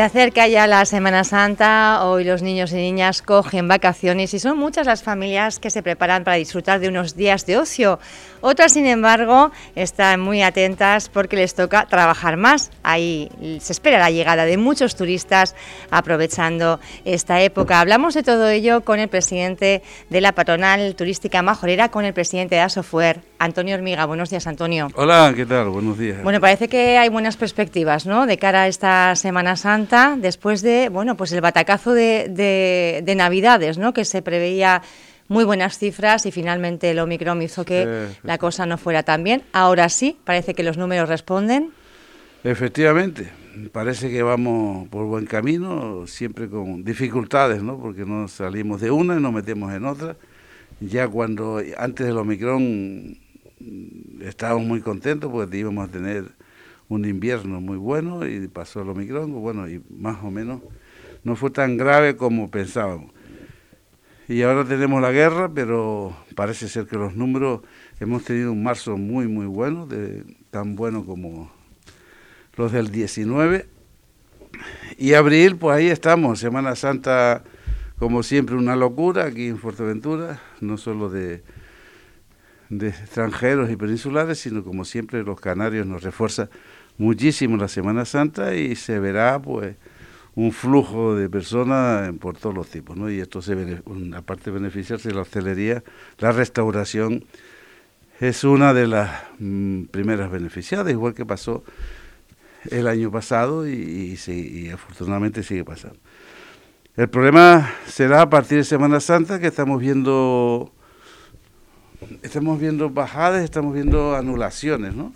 Se acerca ya la Semana Santa, hoy los niños y niñas cogen vacaciones y son muchas las familias que se preparan para disfrutar de unos días de ocio. Otras, sin embargo, están muy atentas porque les toca trabajar más. Ahí se espera la llegada de muchos turistas aprovechando esta época. Hablamos de todo ello con el presidente de la patronal turística majorera, con el presidente de Asofuer, Antonio Hormiga. Buenos días, Antonio. Hola, ¿qué tal? Buenos días. Bueno, parece que hay buenas perspectivas, ¿no? De cara a esta Semana Santa después de, bueno, pues el batacazo de, Navidades, ¿no? Que se preveía muy buenas cifras y finalmente el Omicron hizo que la cosa no fuera tan bien. Ahora sí, parece que los números responden. Efectivamente, parece que vamos por buen camino, siempre con dificultades, ¿no? Porque no salimos de una y nos metemos en otra. Ya cuando antes del Omicron estábamos muy contentos porque íbamos a tener un invierno muy bueno y pasó el Omicron, bueno, y más o menos no fue tan grave como pensábamos. Y ahora tenemos la guerra, pero parece ser que los números, hemos tenido un marzo muy, muy bueno, de, tan bueno como los del 19. Y abril, pues ahí estamos, Semana Santa, como siempre, una locura aquí en Fuerteventura, no solo de, de extranjeros y peninsulares, sino como siempre los canarios nos refuerzan muchísimo la Semana Santa y se verá pues un flujo de personas por todos los tipos, ¿no? Y esto se aparte de beneficiarse de la hostelería, la restauración es una de las mm, primeras beneficiadas, igual que pasó el año pasado y, y, afortunadamente sigue pasando. El problema será a partir de Semana Santa que estamos viendo estamos viendo bajadas, estamos viendo anulaciones, ¿no?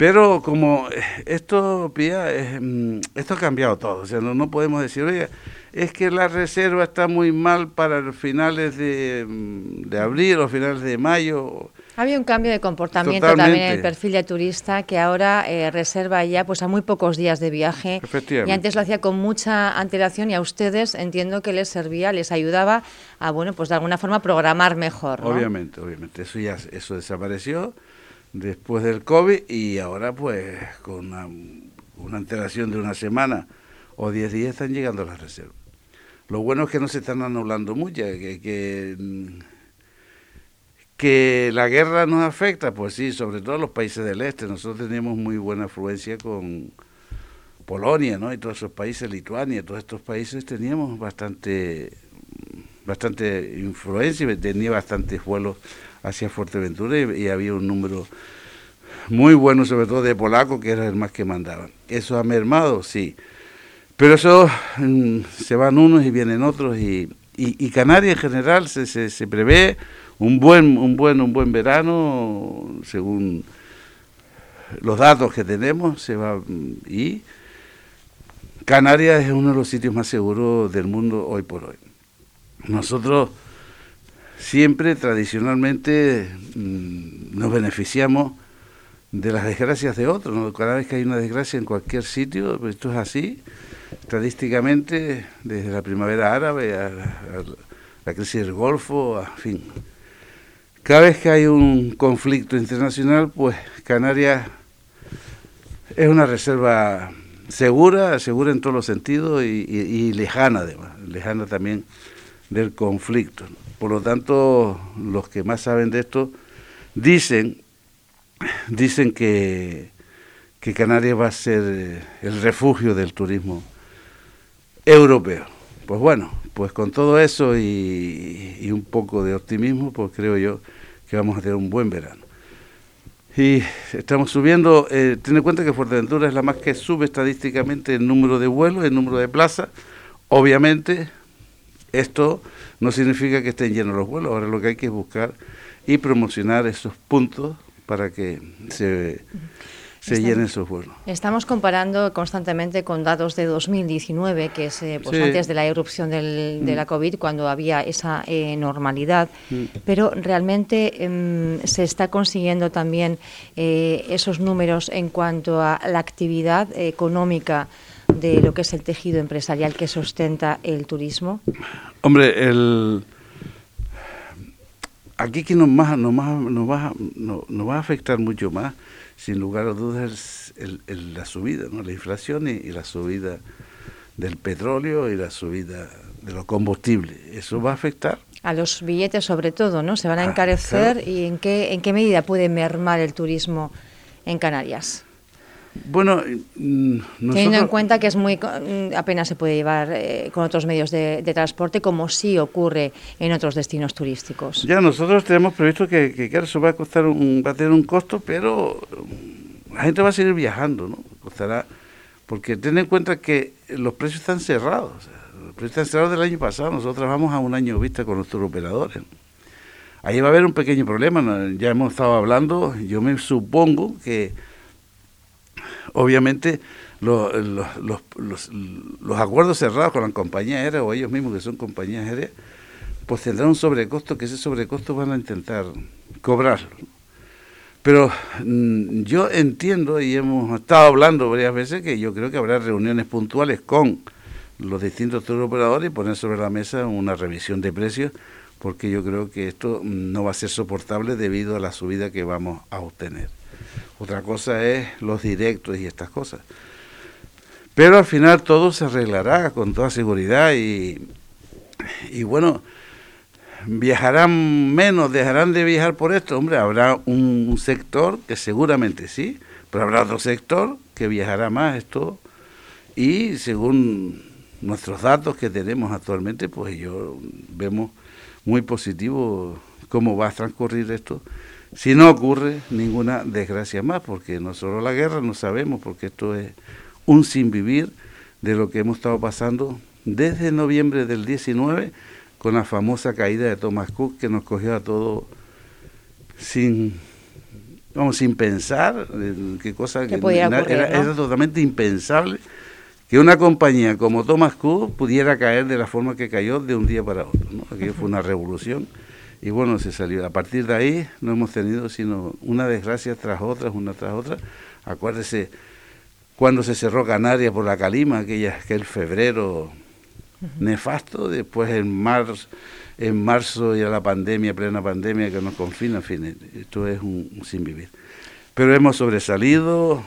Pero como eh, esto, Pía, mm, esto ha cambiado todo. O sea, no, podemos decir, oye, es que la reserva está muy mal para finales de, mm, de abril o finales de mayo. Había un cambio de comportamiento también en el perfil de turista que ahora eh, reserva ya pues a muy pocos días de viaje y antes lo hacía con mucha antelación y a ustedes entiendo que les servía, les ayudaba a bueno pues de alguna forma programar mejor. Obviamente, obviamente eso ya eso desapareció después del COVID y ahora pues con una, una antelación de una semana o diez días están llegando las reservas. Lo bueno es que no se están anulando muchas, que, que, que, la guerra nos afecta, pues sí, sobre todo los países del este. Nosotros tenemos muy buena afluencia con Polonia, ¿no? Y todos esos países, Lituania, todos estos países teníamos bastante, bastante influencia y tenía bastantes vuelos hacia Fuerteventura y, había un número muy bueno, sobre todo de polacos, que era el más que mandaban. ¿Eso ha mermado? Sí. Pero eso mm, se van unos y vienen otros y, y, Canarias en general se, se, prevé un buen, un buen, un buen verano según los datos que tenemos se va y Canarias es uno de los sitios más seguros del mundo hoy por hoy. Nosotros siempre tradicionalmente mm, nos beneficiamos de las desgracias de otros. Cada vez que hay una desgracia en cualquier sitio, pues esto es así, estadísticamente, desde la primavera árabe a, la crisis del Golfo, en fin. Cada vez que hay un conflicto internacional, pues Canarias es una reserva segura, segura en todos los sentidos y lejana además, lejana también del conflicto. Por lo tanto, los que más saben de esto dicen, dicen que, que Canarias va a ser eh, el refugio del turismo europeo. Pues bueno, pues con todo eso y, un poco de optimismo, pues creo yo que vamos a tener un buen verano. Y estamos subiendo, eh, ten en cuenta que Fuerteventura es la más que sube estadísticamente el número de vuelos, el número de plazas. Obviamente, esto no significa que estén llenos los vuelos, ahora lo que hay que es buscar y promocionar esos puntos para que se, se llenen esos vuelos. Estamos comparando constantemente con datos de 2019, que es eh, pues antes de la erupción del, de la mm. COVID, cuando había esa eh, normalidad, mm. pero realmente em, se está consiguiendo también eh, esos números en cuanto a la actividad económica de lo que es el tejido empresarial que sustenta el turismo? Hombre, el aquí que nos, más, nos, más, nos, va, nos, va a afectar mucho más sin lugar a dudas, es la subida, ¿no? la inflación y, la subida del petróleo y la subida de los combustibles. Eso va a afectar. A los billetes sobre todo, ¿no? Se van a ah, encarecer y en qué, en qué medida puede mermar el turismo en Canarias. Bueno, mm, teniendo en cuenta que es muy mm, apenas se puede llevar eh, con otros medios de, transporte, como sí ocurre en otros destinos turísticos. Ya nosotros tenemos previsto que, que claro, eso va a costar un, va a tener un costo, pero mm, la gente va a seguir viajando, ¿no? Costará, porque ten en cuenta que los precios están cerrados. los precios están cerrados del año pasado. Nosotros vamos a un año vista con nuestros operadores. Ahí va a haber un pequeño problema. Ya hemos estado hablando. Yo me supongo que obviamente los, acuerdos cerrados con la compañía aérea o ellos mismos que son compañías aéreas, pues tendrán un sobrecosto que ese sobrecosto van a intentar cobrarlo. Pero mm, yo entiendo y hemos estado hablando varias veces que yo creo que habrá reuniones puntuales con los distintos operadores y poner sobre la mesa una revisión de precios porque yo creo que esto no va a ser soportable debido a la subida que vamos a obtener. Otra cosa es los directos y estas cosas. Pero al final todo se arreglará con toda seguridad y, y bueno, viajarán menos, dejarán de viajar por esto. Hombre, habrá un, sector que seguramente sí, pero habrá otro sector que viajará más esto y según nuestros datos que tenemos actualmente, pues yo vemos muy positivo cómo va a transcurrir esto si no ocurre ninguna desgracia más, porque no solo la guerra, no sabemos, porque esto es un sinvivir de lo que hemos estado pasando desde noviembre del 19 con la famosa caída de Thomas Cook que nos cogió a todos sin vamos sin pensar qué cosa que era, totalmente impensable que una compañía como Thomas Cook pudiera caer de la forma que cayó de un día para otro ¿no? aquello fue una revolución y bueno, se salió. A partir de ahí no hemos tenido sino una desgracia tras otra, una tras otra. Acuérdese cuando se cerró Canarias por la Calima, aquella, aquel febrero nefasto, después en marzo, en marzo ya la pandemia, plena pandemia que nos confina, en fin, esto es un, sin vivir. Pero hemos sobresalido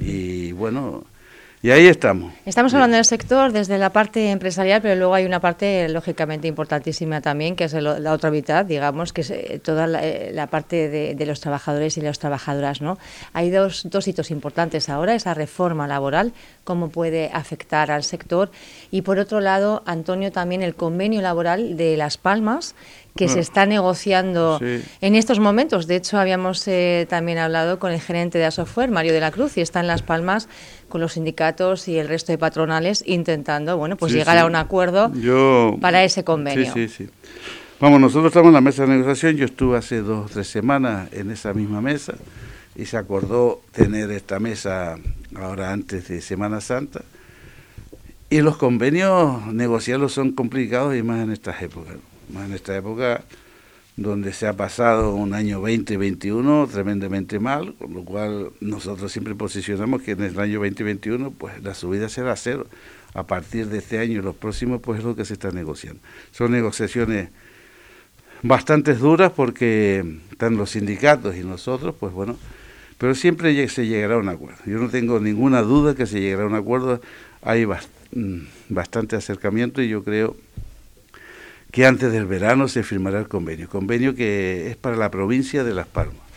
y bueno, y ahí estamos. Estamos hablando del sector desde la parte empresarial, pero luego hay una parte lógicamente importantísima también, que es la otra mitad, digamos, que es eh, toda eh, la, parte de, los trabajadores y las trabajadoras. ¿no? Hay dos, dos hitos importantes ahora, esa reforma laboral, cómo puede afectar al sector, y por otro lado, Antonio, también el convenio laboral de Las Palmas, que se está negociando en estos momentos. De hecho, habíamos eh, también hablado con el gerente de Asoftware, Mario de la Cruz, y está en Las Palmas con los sindicatos y el resto de patronales intentando, bueno, pues llegar a un acuerdo para ese convenio. Sí, sí, sí. Vamos, nosotros estamos en la mesa de negociación. Yo estuve hace dos o tres semanas en esa misma mesa y se acordó tener esta mesa ahora antes de Semana Santa. Y los convenios negociarlos son complicados y más en estas épocas más en esta época donde se ha pasado un año 2021 tremendamente mal, con lo cual nosotros siempre posicionamos que en el año 2021 pues la subida será cero. A partir de este año y los próximos pues es lo que se está negociando. Son negociaciones bastante duras porque están los sindicatos y nosotros, pues bueno, pero siempre se llegará a un acuerdo. Yo no tengo ninguna duda que se llegará a un acuerdo. Hay mm, bastante acercamiento y yo creo que antes del verano se firmará el convenio, convenio que es para la provincia de Las Palmas.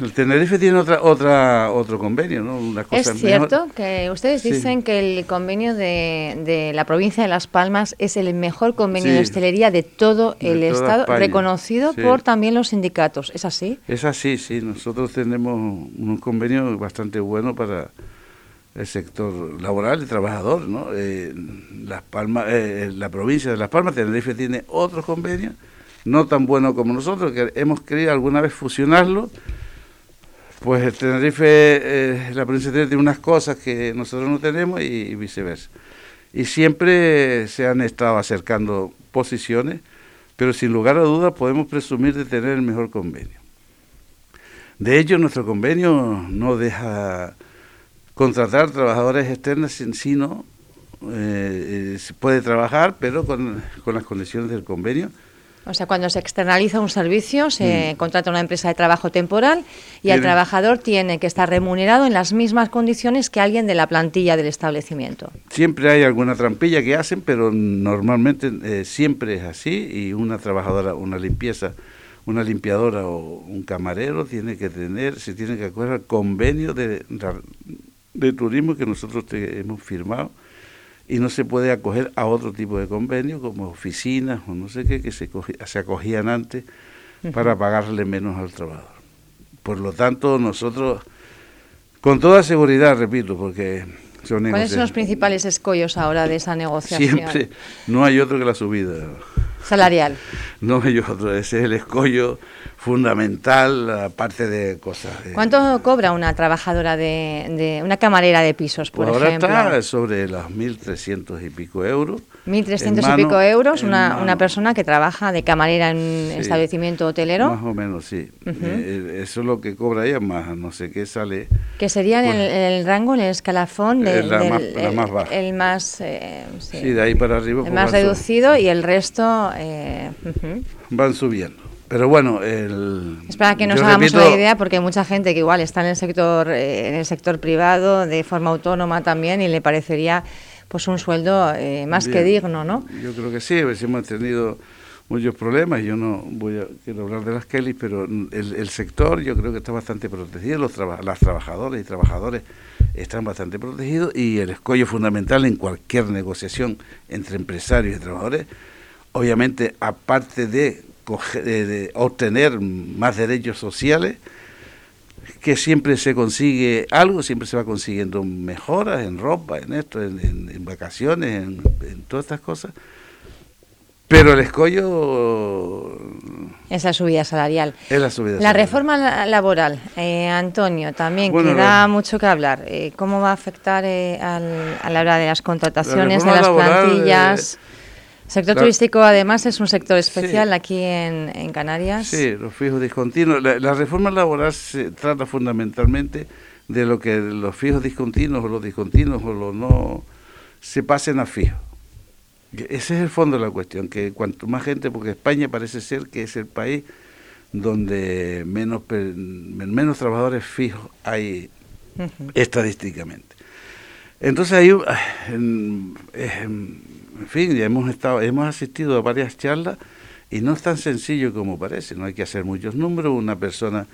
El Tenerife tiene otra, otra, otro convenio, ¿no? Una cosa es cierto que ustedes dicen que el convenio de, la provincia de Las Palmas es el mejor convenio de hostelería de todo el Estado, reconocido por también los sindicatos. ¿Es así? Es así, sí. Nosotros tenemos un convenio bastante bueno para el sector laboral y trabajador, ¿no? Eh, Las Palmas, eh, la provincia de Las Palmas, Tenerife tiene otros convenios, no tan buenos como nosotros, que hemos querido alguna vez fusionarlo, pues Tenerife, eh, la provincia de Tenerife tiene unas cosas que nosotros no tenemos y, viceversa. Y siempre se han estado acercando posiciones, pero sin lugar a dudas podemos presumir de tener el mejor convenio. De hecho, nuestro convenio no deja contratar trabajadores externos, sino eh, se puede trabajar, pero con, las condiciones del convenio, O sea, cuando se externaliza un servicio, se mm. contrata una empresa de trabajo temporal y el trabajador tiene que estar remunerado en las mismas condiciones que alguien de la plantilla del establecimiento. Siempre hay alguna trampilla que hacen, pero normalmente eh, siempre es así y una trabajadora, una limpieza, una limpiadora o un camarero tiene que tener, se tiene que acordar convenio de, de turismo que nosotros hemos firmado y no se puede acoger a otro tipo de convenio como oficinas o no sé qué que se, se acogían antes para pagarle menos al trabajador. Por lo tanto, nosotros, con toda seguridad, repito, porque son ¿Cuáles son los principales escollos ahora de esa negociación? Siempre, no hay otro que la subida. Salarial. No hay otro, ese es el escollo fundamental, aparte de cosas. ¿Cuánto cobra una trabajadora de, una camarera de pisos, por pues ejemplo? Ahora está sobre los 1.300 y pico euros. 1.300 y pico euros, una, una, persona que trabaja de camarera en un establecimiento hotelero. Más o menos, sí. Eh, eh, eso es lo que cobra ella, más no sé qué sale. Que sería en el, rango, en el escalafón, de, la, más, el, más baja. El más. Eh, sí. de ahí para arriba. El más reducido y el resto. Van subiendo. Pero bueno, el, es para que nos hagamos una idea, porque hay mucha gente que igual está en el sector, eh, en el sector privado, de forma autónoma también, y le parecería pues un sueldo eh, más que digno, ¿no? Yo creo que sí, hemos tenido muchos problemas. Yo no voy a quiero hablar de las Kelly, pero el, sector yo creo que está bastante protegido. Los las trabajadoras y trabajadores están bastante protegidos y el escollo fundamental en cualquier negociación entre empresarios y trabajadores, obviamente, aparte de de, obtener más derechos sociales, que siempre se consigue algo, siempre se va consiguiendo mejoras en ropa, en esto, en, vacaciones, en, todas estas cosas. Pero el escollo... Es la subida salarial. Es la subida La reforma laboral, eh, Antonio, también queda mucho que hablar. Eh, ¿Cómo va a afectar eh, a la hora de las contrataciones, de las plantillas? Sector turístico, además, es un sector especial aquí en, Canarias. Sí, los fijos discontinuos. La, reforma laboral se trata fundamentalmente de lo que los fijos discontinuos o los discontinuos o los no se pasen a fijos. Ese es el fondo de la cuestión, que cuanto más gente, porque España parece ser que es el país donde menos, menos trabajadores fijos hay estadísticamente. Entonces hay, en fin, ya hemos estado, hemos asistido a varias charlas y no es tan sencillo como parece, no hay que hacer muchos números, una persona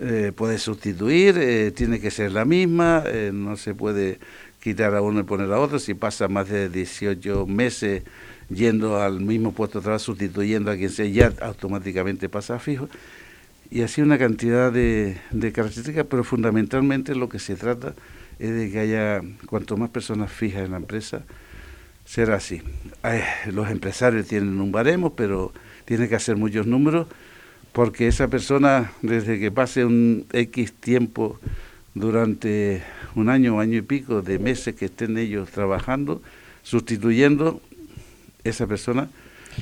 eh, puede sustituir, eh, tiene que ser la misma, eh, no se puede quitar a uno y poner a otro, si pasa más de 18 meses yendo al mismo puesto de trabajo, sustituyendo a quien sea, ya automáticamente pasa fijo. Y así una cantidad de características, pero fundamentalmente lo que se trata es de que haya cuanto más personas fijas en la empresa, será así. los empresarios tienen un baremo, pero tiene que hacer muchos números porque esa persona, desde que pase un X tiempo durante un año, o año y pico de meses que estén ellos trabajando, sustituyendo, esa persona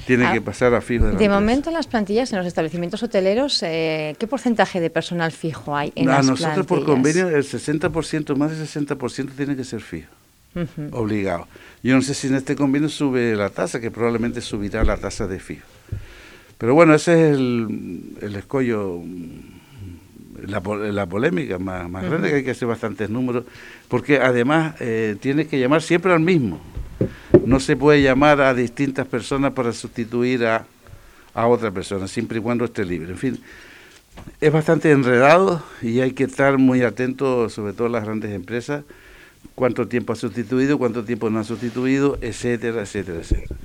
tiene que ah, pasar a fijo. De, de momento, en las plantillas, en los establecimientos hoteleros, eh, ¿qué porcentaje de personal fijo hay en a nosotros por convenio el 60%, más del 60% tiene que ser fijo obligado. Yo no sé si en este convenio sube la tasa, que probablemente subirá la tasa de fijo. Pero bueno, ese es el, el escollo, la, la polémica más, más grande, que hay que hacer bastantes números, porque además eh, tiene que llamar siempre al mismo. No se puede llamar a distintas personas para sustituir a, a otra persona, siempre y cuando esté libre. En fin, es bastante enredado y hay que estar muy atento, sobre todo las grandes empresas, cuánto tiempo ha sustituido, cuánto tiempo no ha sustituido, etcétera, etcétera, etcétera.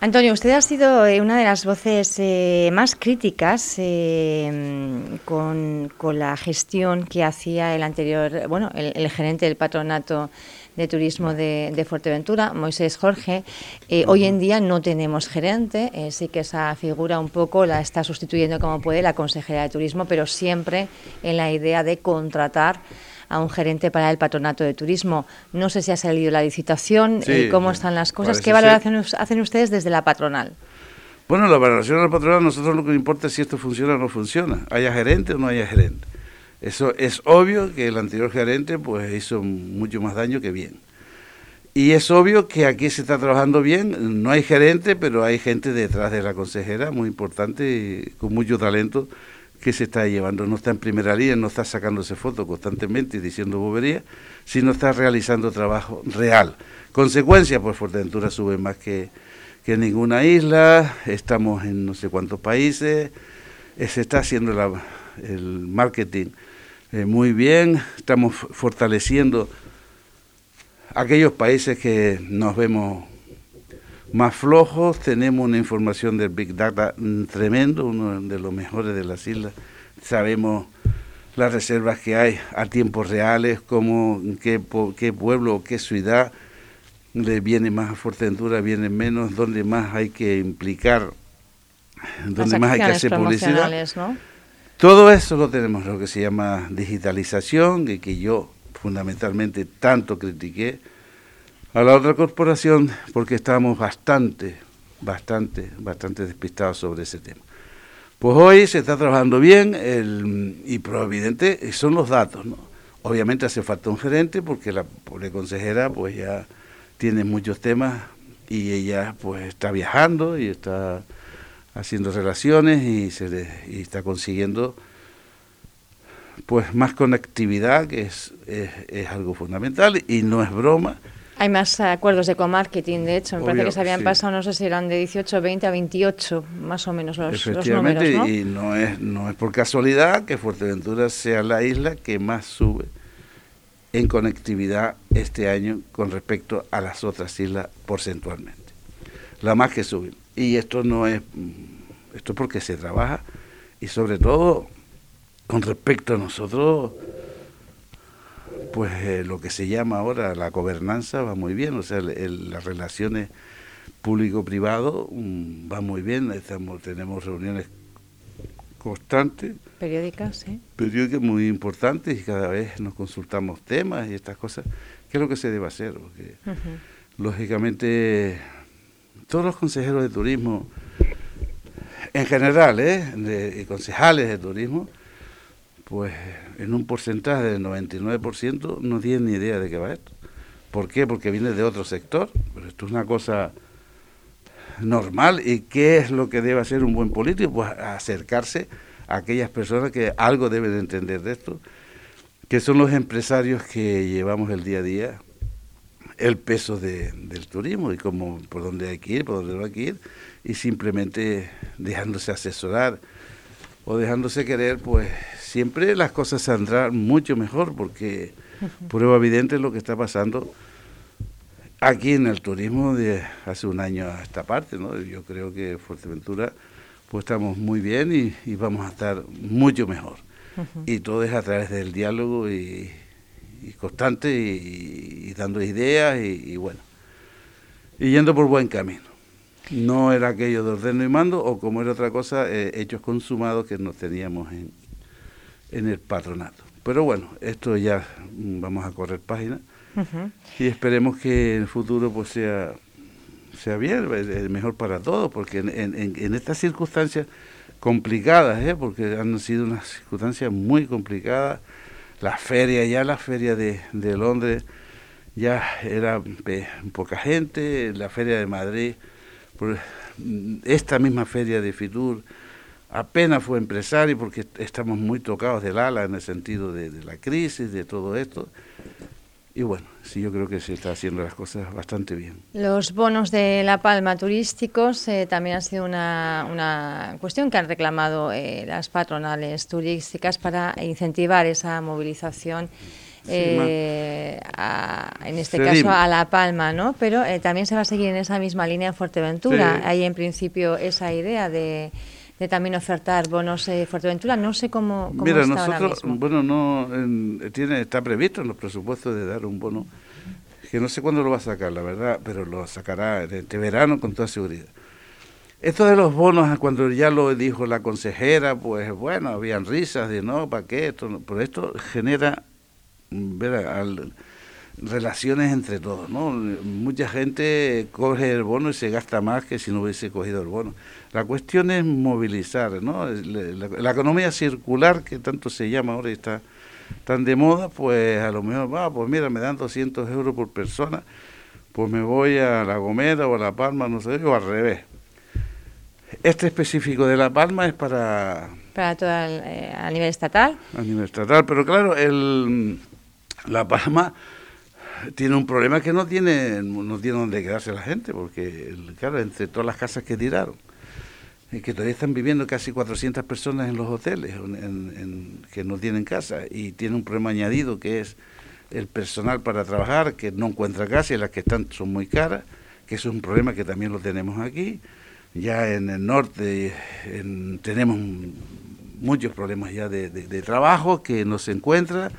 Antonio, usted ha sido eh, una de las voces eh, más críticas eh, con, la gestión que hacía el anterior, bueno, el, gerente del patronato de turismo de, Fuerteventura, Moisés Jorge. hoy en día no tenemos gerente, sí que esa figura un poco la está sustituyendo como puede la consejera de turismo, pero siempre en la idea de contratar a un gerente para el patronato de turismo. No sé si ha salido la licitación, y cómo están las cosas. ¿Qué valoración hacen ustedes desde la patronal? Bueno, la valoración de la patronal, nosotros lo que importa es si esto funciona o no funciona, haya gerente o no haya gerente. Eso es obvio que el anterior gerente pues hizo mucho más daño que bien. Y es obvio que aquí se está trabajando bien, no hay gerente, pero hay gente detrás de la consejera, muy importante, con mucho talento, que se está llevando. No está en primera línea, no está sacándose fotos constantemente y diciendo boberías, sino está realizando trabajo real. Consecuencia, pues Fuerteventura sube más que, que ninguna isla, estamos en no sé cuántos países, eh, se está haciendo el marketing eh, muy bien, estamos fortaleciendo aquellos países que nos vemos más flojos, tenemos una información del Big Data tremendo, uno de los mejores de las islas, sabemos las reservas que hay a tiempos reales, cómo, qué, qué pueblo o qué ciudad le viene más a Fuerteventura, viene menos, dónde más hay que implicar, dónde más hay que hacer publicidad. Todo eso lo tenemos, lo que se llama digitalización, y que yo fundamentalmente tanto critiqué a la otra corporación porque estábamos bastante, bastante, bastante despistados sobre ese tema. Pues hoy se está trabajando bien el, y probablemente son los datos, ¿no? Obviamente hace falta un gerente porque la pobre consejera pues ya tiene muchos temas y ella pues está viajando y está haciendo relaciones y, se y está consiguiendo pues más conectividad, que es, es, algo fundamental y no es broma. Hay más acuerdos de co-marketing, de hecho, me parece que se habían pasado, no sé si eran de 18, 20 a 28, más o menos los, Efectivamente, números, y no es, no es por casualidad que Fuerteventura sea la isla que más sube en conectividad este año con respecto a las otras islas porcentualmente. La más que sube. Y esto no es, esto es porque se trabaja y sobre todo con respecto a nosotros, pues eh, lo que se llama ahora la gobernanza va muy bien, o sea, las relaciones público-privado mm, va muy bien, estamos, tenemos reuniones constantes. Periódicas, sí. Periódicas muy importantes y cada vez nos consultamos temas y estas cosas. ¿Qué es lo que se debe hacer? Porque, lógicamente, todos los consejeros de turismo, en general, ¿eh? de, y concejales de turismo, pues en un porcentaje del 99% no tienen ni idea de qué va esto. ¿Por qué? Porque viene de otro sector, pero esto es una cosa normal. ¿Y qué es lo que debe hacer un buen político? Pues acercarse a aquellas personas que algo deben entender de esto, que son los empresarios que llevamos el día a día el peso del turismo y cómo, por dónde hay que ir, por dónde no hay que ir, y simplemente dejándose asesorar o dejándose querer, pues siempre las cosas saldrán mucho mejor porque prueba evidente es lo que está pasando aquí en el turismo de hace un año a esta parte, ¿no? Yo creo que Fuerteventura pues estamos muy bien y, vamos a estar mucho mejor. Y todo es a través del diálogo y, constante y, dando ideas y, bueno, y yendo por buen camino. No era aquello de ordeno y mando o como era otra cosa, eh, hechos consumados que nos teníamos en, en el patronato. Pero bueno, esto ya mm, vamos a correr página y esperemos que en el futuro pues sea, sea bien, mejor para todos, porque en, en, estas circunstancias complicadas, ¿eh? porque han sido unas circunstancias muy complicadas, la feria, ya la feria de, de Londres, ya era poca gente, la feria de Madrid, mm, esta misma feria de Fitur, apenas fue empresario porque estamos muy tocados del ala en el sentido de, la crisis, de todo esto. Y bueno, sí, yo creo que se está haciendo las cosas bastante bien. Los bonos de La Palma turísticos eh, también ha sido una, una, cuestión que han reclamado eh, las patronales turísticas para incentivar esa movilización. Eh, en este caso a La Palma, ¿no? Pero también se va a seguir en esa misma línea en Fuerteventura. Hay en principio esa idea de, de también ofertar bonos de Fuerteventura. No sé cómo, cómo Mira, está nosotros, bueno, no tiene está previsto en los presupuestos de dar un bono que no sé cuándo lo va a sacar, la verdad, pero lo sacará este verano con toda seguridad. Esto de los bonos, cuando ya lo dijo la consejera, pues bueno, habían risas de no, ¿para qué? Esto, pero esto genera ver, al, relaciones entre todos, ¿no? Mucha gente coge el bono y se gasta más que si no hubiese cogido el bono. La cuestión es movilizar, ¿no? La, economía circular, que tanto se llama ahora y está tan de moda, pues a lo mejor, va, pues mira, me dan 200 euros por persona, pues me voy a La Gomera o a La Palma, no sé, o al revés. Este específico de La Palma es para... Para todo eh, a nivel estatal. A nivel estatal, pero claro, el, La Palma tiene un problema que no tiene, no tiene donde quedarse la gente, porque, claro, entre todas las casas que tiraron, y que todavía están viviendo casi 400 personas en los hoteles que no tienen casa, y tiene un problema añadido que es el personal para trabajar, que no encuentra casa y las que están son muy caras, que eso es un problema que también lo tenemos aquí. Ya en el norte tenemos muchos problemas ya de trabajo que no se encuentra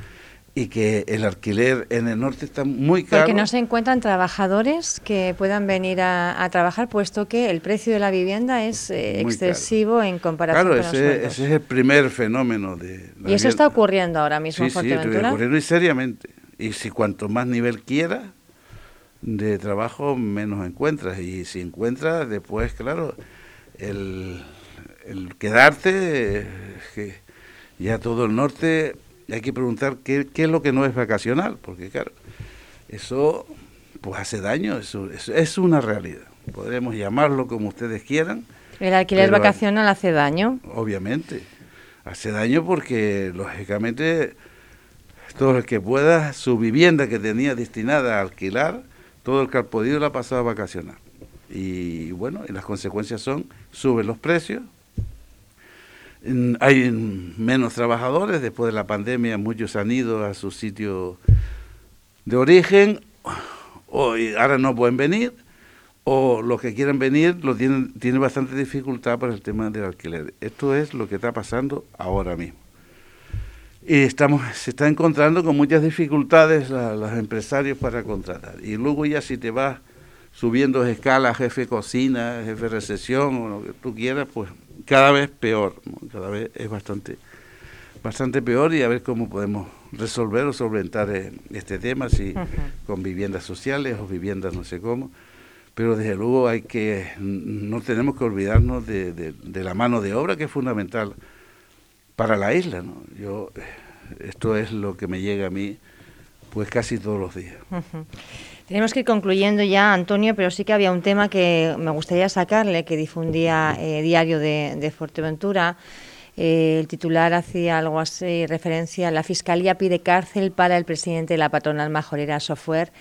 y que el alquiler en el norte está muy caro. Porque no se encuentran trabajadores que puedan venir a, trabajar, puesto que el precio de la vivienda es eh, excesivo en comparación con ese, Claro, ese es el primer fenómeno de... y eso está ocurriendo ahora mismo en Fuerteventura. Sí, ocurriendo y seriamente. Y si cuanto más nivel quieras de trabajo, menos encuentras. Y si encuentras, después, claro, el, el quedarte, que ya todo el norte y hay que preguntar qué, qué, es lo que no es vacacional, porque claro, eso pues hace daño, eso, es una realidad. Podremos llamarlo como ustedes quieran. ¿El alquiler vacacional hace daño? Obviamente, hace daño porque lógicamente todo el que pueda, su vivienda que tenía destinada a alquilar, todo el que ha podido la ha pasado a vacacionar. Y bueno, y las consecuencias son, suben los precios, hay menos trabajadores, después de la pandemia muchos han ido a su sitio de origen, o ahora no pueden venir, o los que quieren venir lo tienen, tienen bastante dificultad por el tema del alquiler. Esto es lo que está pasando ahora mismo. Y estamos, se está encontrando con muchas dificultades los empresarios para contratar. Y luego ya si te vas subiendo escalas, jefe cocina, jefe recesión, o lo que tú quieras, pues cada vez peor, cada vez es bastante, bastante peor y a ver cómo podemos resolver o solventar eh, este tema, si con viviendas sociales o viviendas no sé cómo, pero desde luego hay que, no tenemos que olvidarnos de, de, la mano de obra que es fundamental para la isla, ¿no? Yo, esto es lo que me llega a mí pues casi todos los días. Tenemos que ir concluyendo ya, Antonio, pero sí que había un tema que me gustaría sacarle, que difundía eh, Diario de, Fuerteventura. Eh, el titular hacía algo así, referencia, la Fiscalía pide cárcel para el presidente de la patronal majorera Software.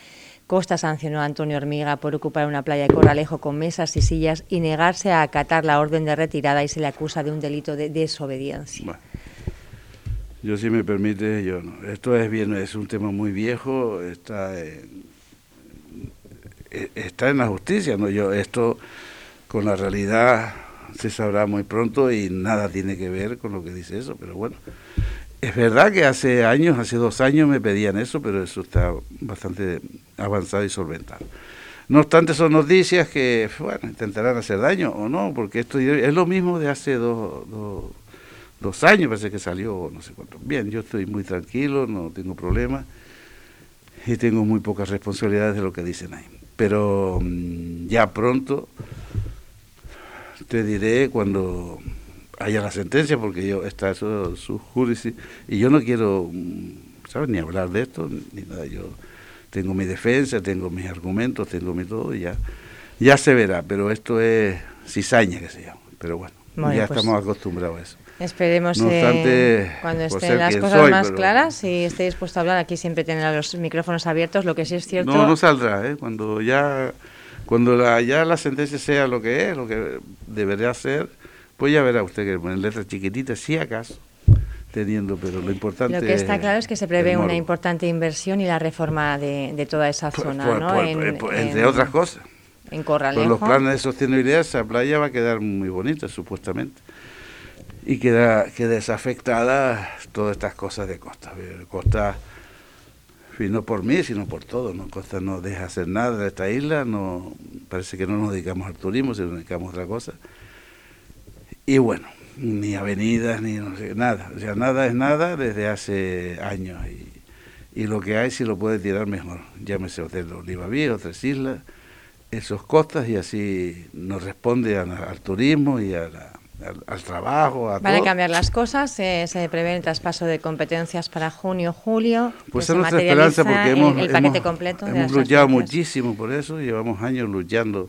Costa sancionó a Antonio Hormiga por ocupar una playa de Corralejo con mesas y sillas y negarse a acatar la orden de retirada y se le acusa de un delito de desobediencia. yo si me permite, yo no. Esto es bien, es un tema muy viejo, está está en la justicia, ¿no? Yo, esto con la realidad se sabrá muy pronto y nada tiene que ver con lo que dice eso, pero bueno. Es verdad que hace años, hace dos años me pedían eso, pero eso está bastante avanzado y solventado. No obstante, son noticias que, bueno, intentarán hacer daño o no, porque esto es lo mismo de hace dos, dos años, parece que salió, no sé cuánto. Bien, yo estoy muy tranquilo, no tengo problemas y tengo muy pocas responsabilidades de lo que dicen ahí pero mm, ya pronto te diré cuando haya la sentencia, porque yo está eso su juris y yo no quiero, mm, ¿sabes? Ni hablar de esto ni nada. Yo tengo mi defensa, tengo mis argumentos, tengo mi todo y ya, ya se verá. Pero esto es cizaña que se llama. Pero bueno, ya pues estamos acostumbrados a eso. Esperemos eh, cuando estén las cosas más claras y esté dispuesto a hablar. Aquí siempre tienen los micrófonos abiertos, lo que sí es cierto. No, no saldrá, ¿eh? Cuando ya cuando la, ya la sentencia sea lo que es, lo que debería ser, pues ya verá usted que en letras chiquititas, si acaso, teniendo, pero lo importante. Lo que está claro es que se prevé una importante inversión y la reforma de, toda esa zona, ¿no? entre otras cosas. En Corralejo. Con los planes de sostenibilidad, esa playa va a quedar muy bonita, supuestamente y queda, queda desafectada todas estas cosas de Costa. Costa, no por mí, sino por todo. ¿no? Costa no deja hacer nada de esta isla, no parece que no nos dedicamos al turismo, sino dedicamos a otra cosa. Y bueno, ni avenidas, ni nada. O sea, nada es nada desde hace años. Y, y lo que hay, si lo puede tirar mejor. Llámese Hotel Oliva Vieja, Tres Islas, esos costas, y así nos responde al turismo y a la al, trabajo, a Van a cambiar las cosas, se prevé el traspaso de competencias para junio, julio. Pues es nuestra esperanza porque hemos, el, paquete completo hemos luchado muchísimo por eso, llevamos años luchando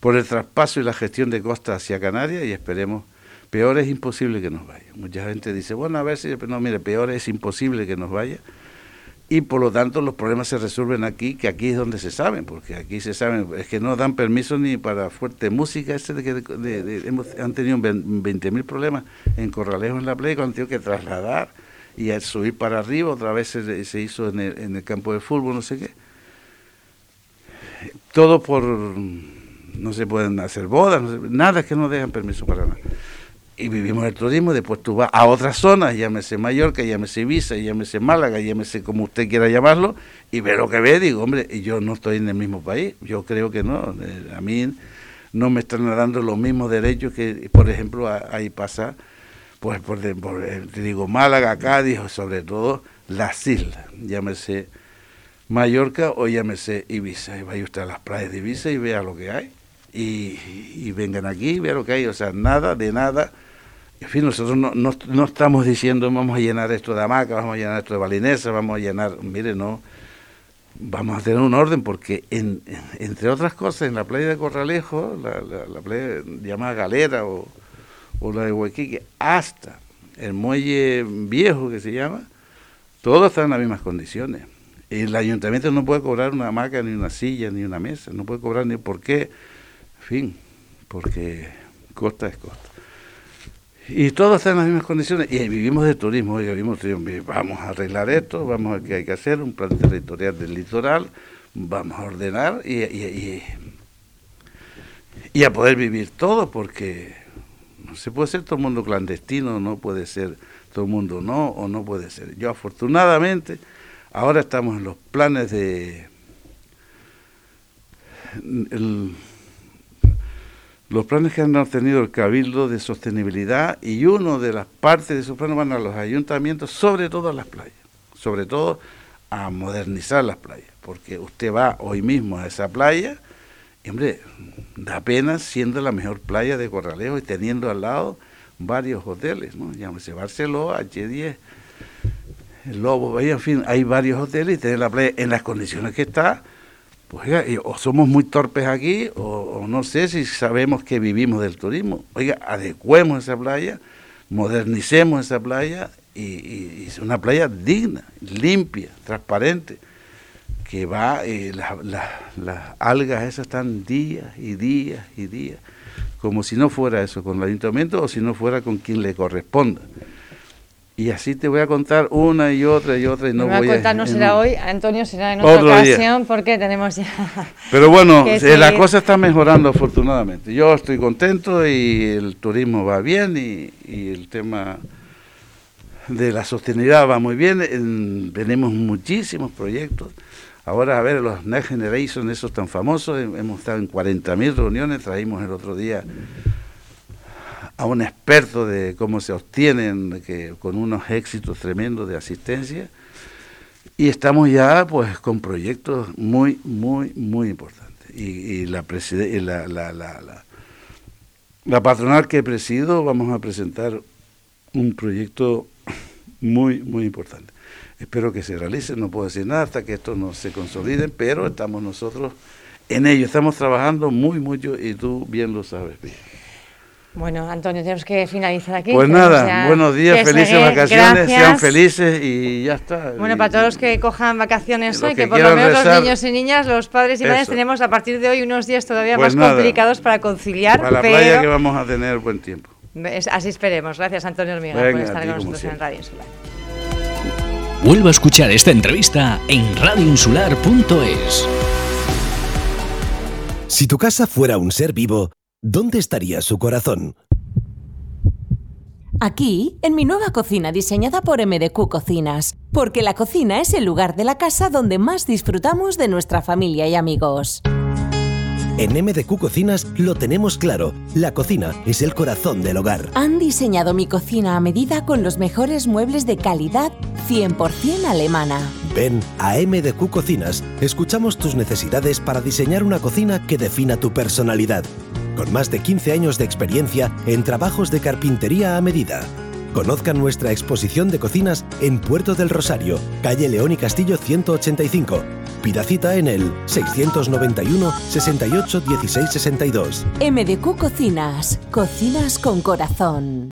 por el traspaso y la gestión de costas hacia Canarias y esperemos, peor es imposible que nos vaya. Mucha gente dice, bueno, a ver si, no, mire, peor es imposible que nos vaya y por lo tanto los problemas se resuelven aquí, que aquí es donde se saben, porque aquí se saben, es que no dan permiso ni para fuerte música, este de que hemos, han tenido 20.000 problemas en Corralejo en la playa, cuando han tenido que trasladar y subir para arriba, otra vez se, hizo en el, en el, campo de fútbol, no sé qué. Todo por, no se pueden hacer bodas, nada que no dejan permiso para nada y vivimos el turismo, después tú vas a otras zonas, llámese Mallorca, llámese Ibiza, llámese Málaga, llámese como usted quiera llamarlo, y ve lo que ve, digo, hombre, yo no estoy en el mismo país, yo creo que no, eh, a mí no me están dando los mismos derechos que, por ejemplo, ahí pasa, pues por, eh, te digo, Málaga, Cádiz, sobre todo las islas, llámese Mallorca o llámese Ibiza, y vaya usted a las playas de Ibiza y vea lo que hay. Y, y vengan aquí y vea lo que hay, o sea, nada de nada en fin, nosotros no, no, estamos diciendo vamos a llenar esto de hamaca, vamos a llenar esto de balinesa, vamos a llenar, mire, no, vamos a tener un orden porque en, entre otras cosas en la playa de Corralejo, la, la, playa llamada Galera o, la de Huequique, hasta el muelle viejo que se llama, todo está en las mismas condiciones. El ayuntamiento no puede cobrar una hamaca, ni una silla, ni una mesa, no puede cobrar ni por qué, en fin, porque costa es costa. Y todos están en las mismas condiciones y vivimos de turismo, vivimos, vamos a arreglar esto, vamos a que hay que hacer un plan territorial del litoral, vamos a ordenar y, y, y, a poder vivir todo, porque no se puede ser todo el mundo clandestino, no puede ser todo el mundo no, o no puede ser. Yo afortunadamente ahora estamos en los planes de... El, los planes que han tenido el Cabildo de Sostenibilidad y uno de las partes de esos planes van a los ayuntamientos, sobre todo a las playas, sobre todo a modernizar las playas, porque usted va hoy mismo a esa playa y, hombre, da pena siendo la mejor playa de Corralejo y teniendo al lado varios hoteles, ¿no? Llámese Barceló, H10, el Lobo, en fin, hay varios hoteles y tener la playa en las condiciones que está, pues oiga, o somos muy torpes aquí, o, no sé si sabemos que vivimos del turismo. Oiga, adecuemos esa playa, modernicemos esa playa y, y una playa digna, limpia, transparente, que va, eh, las algas esas están días y días y días, como si no fuera eso con el ayuntamiento o si no fuera con quien le corresponda. Y así te voy a contar una y otra y otra y no voy a contar no será hoy, Antonio será en otra ocasión porque tenemos ya. Pero bueno, eh, la cosa está mejorando afortunadamente. Yo estoy contento y el turismo va bien y, el tema de la sostenibilidad va muy bien. tenemos muchísimos proyectos. Ahora, a ver, los Next Generation, esos tan famosos, hemos estado en 40.000 reuniones, traímos el otro día a un experto de cómo se obtienen, que, con unos éxitos tremendos de asistencia, y estamos ya pues con proyectos muy, muy, muy importantes. Y, la, la, la, la, la patronal que presido vamos a presentar un proyecto muy, muy importante. Espero que se realice, no puedo decir nada hasta que esto no se consolide, pero estamos nosotros en ello, estamos trabajando muy mucho y tú bien lo sabes bien. Bueno, Antonio, tenemos que finalizar aquí. Pues nada, buenos días, felices vacaciones, sean felices y ya está. Bueno, para todos los que cojan vacaciones hoy, que, por lo menos los niños y niñas, los padres y madres, tenemos a partir de hoy unos días todavía pues más complicados para conciliar. Para la playa que vamos a tener buen tiempo. así esperemos. Gracias, Antonio Hormiga, por estar con nosotros en Radio Insular. Vuelvo a escuchar esta entrevista en radioinsular.es. Si tu casa fuera un ser vivo, ¿dónde estaría su corazón? Aquí, en mi nueva cocina diseñada por MDQ Cocinas, porque la cocina es el lugar de la casa donde más disfrutamos de nuestra familia y amigos. En MDQ Cocinas lo tenemos claro, la cocina es el corazón del hogar. Han diseñado mi cocina a medida con los mejores muebles de calidad 100% alemana. Ven a MDQ Cocinas, escuchamos tus necesidades para diseñar una cocina que defina tu personalidad con más de 15 años de experiencia en trabajos de carpintería a medida. Conozcan nuestra exposición de cocinas en Puerto del Rosario, calle León y Castillo 185. Pida cita en el 691 68 16 62. MDQ Cocinas, cocinas con corazón.